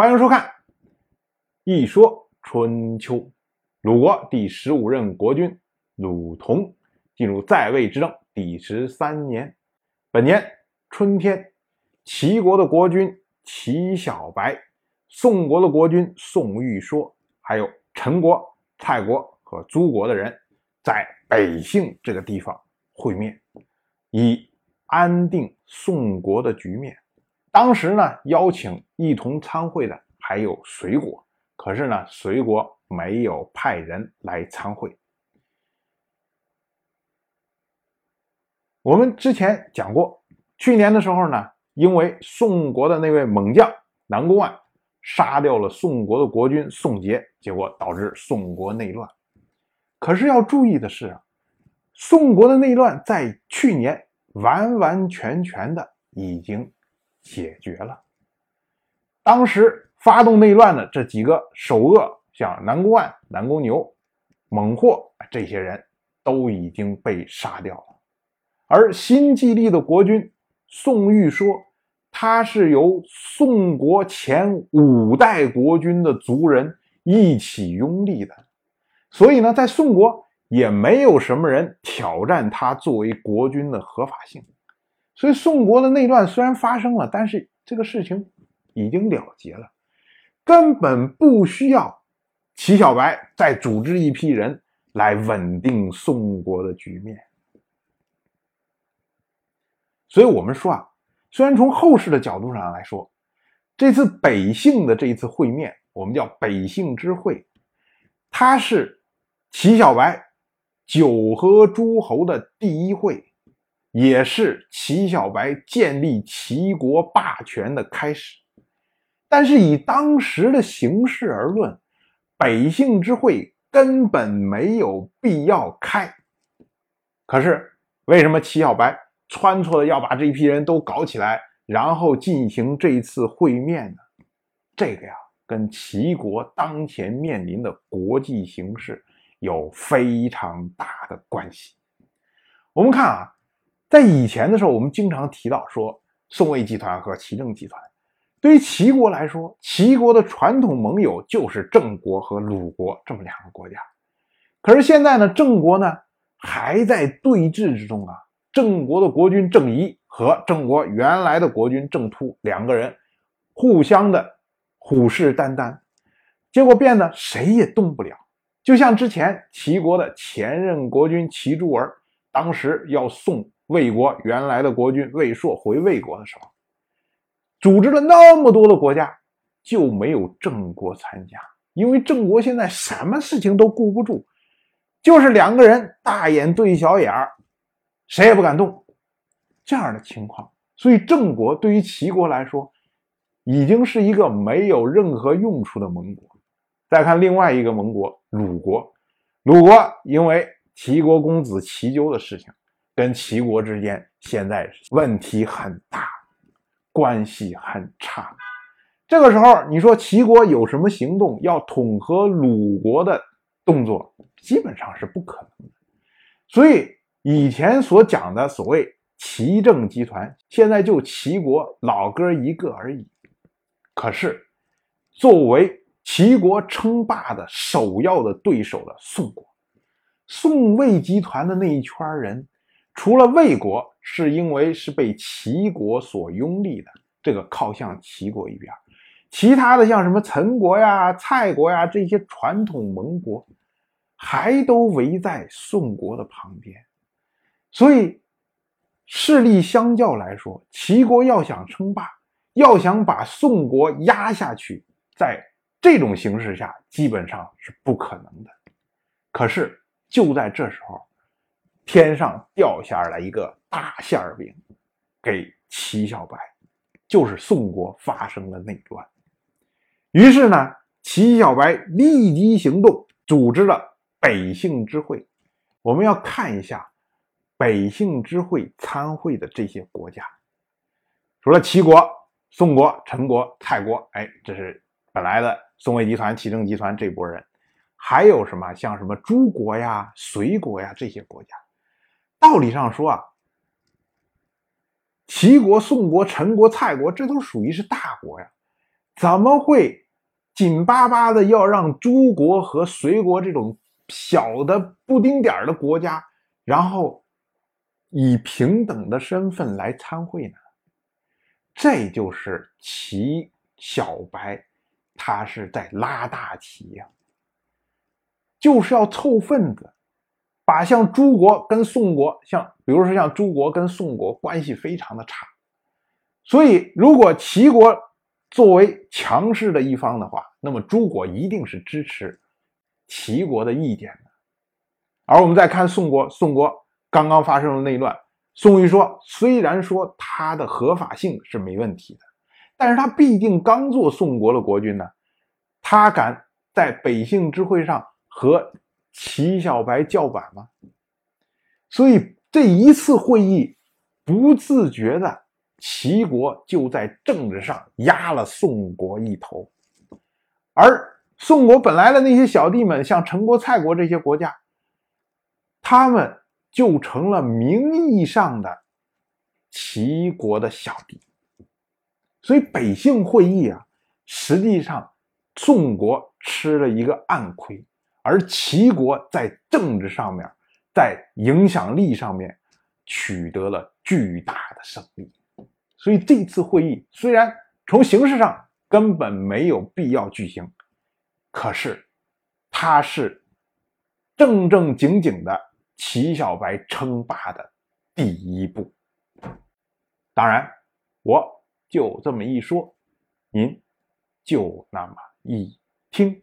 欢迎收看《一说春秋》。鲁国第十五任国君鲁同进入在位之政第十三年，本年春天，齐国的国君齐小白、宋国的国君宋玉说，还有陈国、蔡国和诸国的人，在北杏这个地方会面，以安定宋国的局面。当时呢，邀请一同参会的还有隋国，可是呢，隋国没有派人来参会。我们之前讲过，去年的时候呢，因为宋国的那位猛将南宫万杀掉了宋国的国君宋杰，结果导致宋国内乱。可是要注意的是，宋国的内乱在去年完完全全的已经。解决了。当时发动内乱的这几个首恶，像南宫万、南宫牛、猛霍这些人，都已经被杀掉了。而新继立的国君宋玉说，他是由宋国前五代国君的族人一起拥立的，所以呢，在宋国也没有什么人挑战他作为国君的合法性。所以宋国的内乱虽然发生了，但是这个事情已经了结了，根本不需要齐小白再组织一批人来稳定宋国的局面。所以我们说啊，虽然从后世的角度上来说，这次北杏的这一次会面，我们叫北杏之会，它是齐小白九合诸侯的第一会。也是齐小白建立齐国霸权的开始，但是以当时的形势而论，北杏之会根本没有必要开。可是为什么齐小白穿错了要把这一批人都搞起来，然后进行这一次会面呢？这个呀，跟齐国当前面临的国际形势有非常大的关系。我们看啊。在以前的时候，我们经常提到说，宋魏集团和齐郑集团，对于齐国来说，齐国的传统盟友就是郑国和鲁国这么两个国家。可是现在呢，郑国呢还在对峙之中啊。郑国的国君郑仪和郑国原来的国君郑突两个人互相的虎视眈眈，结果变得谁也动不了。就像之前齐国的前任国君齐诸儿，当时要送。魏国原来的国君魏硕回魏国的时候，组织了那么多的国家，就没有郑国参加，因为郑国现在什么事情都顾不住，就是两个人大眼对小眼儿，谁也不敢动，这样的情况。所以郑国对于齐国来说，已经是一个没有任何用处的盟国。再看另外一个盟国鲁国，鲁国因为齐国公子齐纠的事情。跟齐国之间现在问题很大，关系很差。这个时候，你说齐国有什么行动要统合鲁国的动作，基本上是不可能的。所以以前所讲的所谓齐政集团，现在就齐国老哥一个而已。可是，作为齐国称霸的首要的对手的宋国，宋魏集团的那一圈人。除了魏国是因为是被齐国所拥立的，这个靠向齐国一边，其他的像什么陈国呀、蔡国呀这些传统盟国，还都围在宋国的旁边。所以势力相较来说，齐国要想称霸，要想把宋国压下去，在这种形势下基本上是不可能的。可是就在这时候。天上掉下来一个大馅饼，给齐小白，就是宋国发生了内乱。于是呢，齐小白立即行动，组织了北杏之会。我们要看一下北杏之会参会的这些国家，除了齐国、宋国、陈国、蔡国，哎，这是本来的宋魏集团、齐郑集团这波人，还有什么像什么诸国呀、隋国呀这些国家。道理上说啊，齐国、宋国、陈国、蔡国，这都属于是大国呀。怎么会紧巴巴的要让诸国和隋国这种小的不丁点儿的国家，然后以平等的身份来参会呢？这就是齐小白，他是在拉大旗呀，就是要凑份子。把像诸国跟宋国，像比如说像诸国跟宋国关系非常的差，所以如果齐国作为强势的一方的话，那么诸国一定是支持齐国的意见的。而我们再看宋国，宋国刚刚发生了内乱，宋玉说虽然说他的合法性是没问题的，但是他毕竟刚做宋国的国君呢，他敢在北杏之会上和。齐小白叫板吗？所以这一次会议，不自觉的齐国就在政治上压了宋国一头，而宋国本来的那些小弟们，像陈国、蔡国这些国家，他们就成了名义上的齐国的小弟。所以北杏会议啊，实际上宋国吃了一个暗亏。而齐国在政治上面，在影响力上面取得了巨大的胜利，所以这次会议虽然从形式上根本没有必要举行，可是它是正正经经的齐小白称霸的第一步。当然，我就这么一说，您就那么一听。